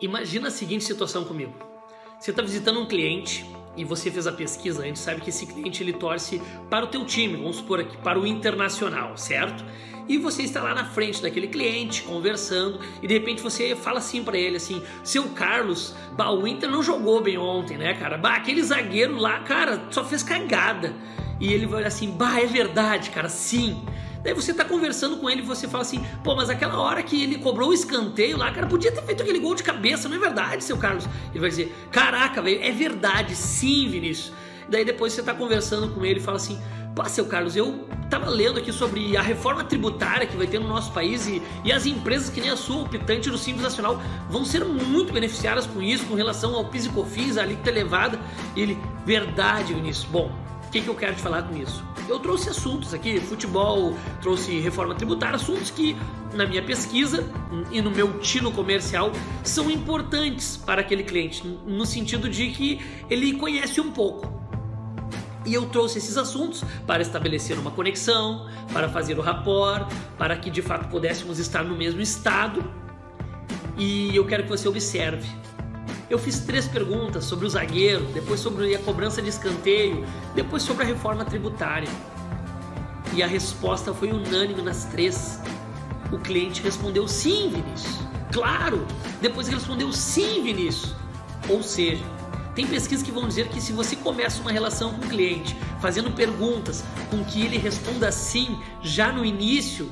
Imagina a seguinte situação comigo. Você está visitando um cliente e você fez a pesquisa, a gente sabe que esse cliente ele torce para o teu time, vamos supor aqui, para o internacional, certo? E você está lá na frente daquele cliente, conversando, e de repente você fala assim para ele assim: "Seu Carlos, bah, o Inter não jogou bem ontem, né, cara? Bah, aquele zagueiro lá, cara, só fez cagada". E ele vai olhar assim: "Bah, é verdade, cara, sim". Daí você tá conversando com ele e você fala assim, pô, mas aquela hora que ele cobrou o escanteio lá, cara, podia ter feito aquele gol de cabeça, não é verdade, seu Carlos? Ele vai dizer, caraca, velho, é verdade, sim, Vinícius. Daí depois você tá conversando com ele e fala assim, pô, seu Carlos, eu tava lendo aqui sobre a reforma tributária que vai ter no nosso país e, e as empresas que nem a sua, optante do Simples Nacional, vão ser muito beneficiadas com isso, com relação ao PIS e COFINS, a alíquota elevada. E ele, verdade, Vinícius. Bom, o que, que eu quero te falar com isso? Eu trouxe assuntos aqui, futebol, trouxe reforma tributária, assuntos que na minha pesquisa e no meu tino comercial são importantes para aquele cliente, no sentido de que ele conhece um pouco. E eu trouxe esses assuntos para estabelecer uma conexão, para fazer o rapport, para que de fato pudéssemos estar no mesmo estado. E eu quero que você observe eu fiz três perguntas sobre o zagueiro, depois sobre a cobrança de escanteio, depois sobre a reforma tributária. E a resposta foi unânime nas três. O cliente respondeu sim, Vinícius. Claro! Depois ele respondeu sim, Vinícius. Ou seja, tem pesquisas que vão dizer que se você começa uma relação com o cliente fazendo perguntas com que ele responda sim já no início,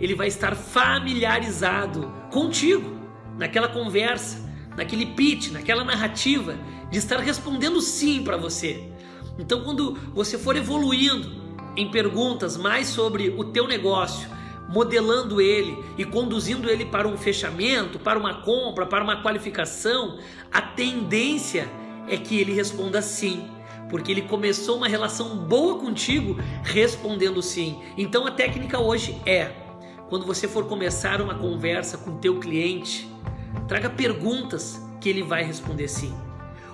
ele vai estar familiarizado contigo naquela conversa naquele pitch, naquela narrativa de estar respondendo sim para você. Então, quando você for evoluindo em perguntas mais sobre o teu negócio, modelando ele e conduzindo ele para um fechamento, para uma compra, para uma qualificação, a tendência é que ele responda sim, porque ele começou uma relação boa contigo respondendo sim. Então a técnica hoje é, quando você for começar uma conversa com teu cliente, Traga perguntas que ele vai responder sim.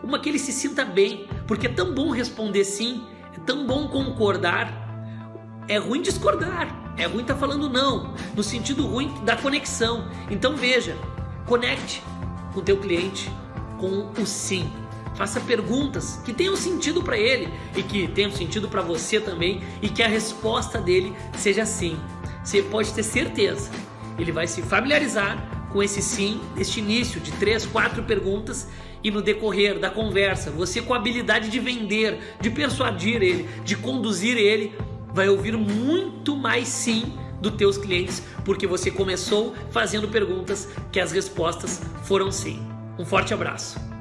Uma que ele se sinta bem, porque é tão bom responder sim, é tão bom concordar. É ruim discordar, é ruim estar tá falando não, no sentido ruim da conexão. Então veja, conecte com o teu cliente com o sim. Faça perguntas que tenham sentido para ele e que tenham sentido para você também e que a resposta dele seja sim. Você pode ter certeza, ele vai se familiarizar com esse sim, neste início de três, quatro perguntas e no decorrer da conversa, você com a habilidade de vender, de persuadir ele, de conduzir ele, vai ouvir muito mais sim dos teus clientes, porque você começou fazendo perguntas que as respostas foram sim. Um forte abraço.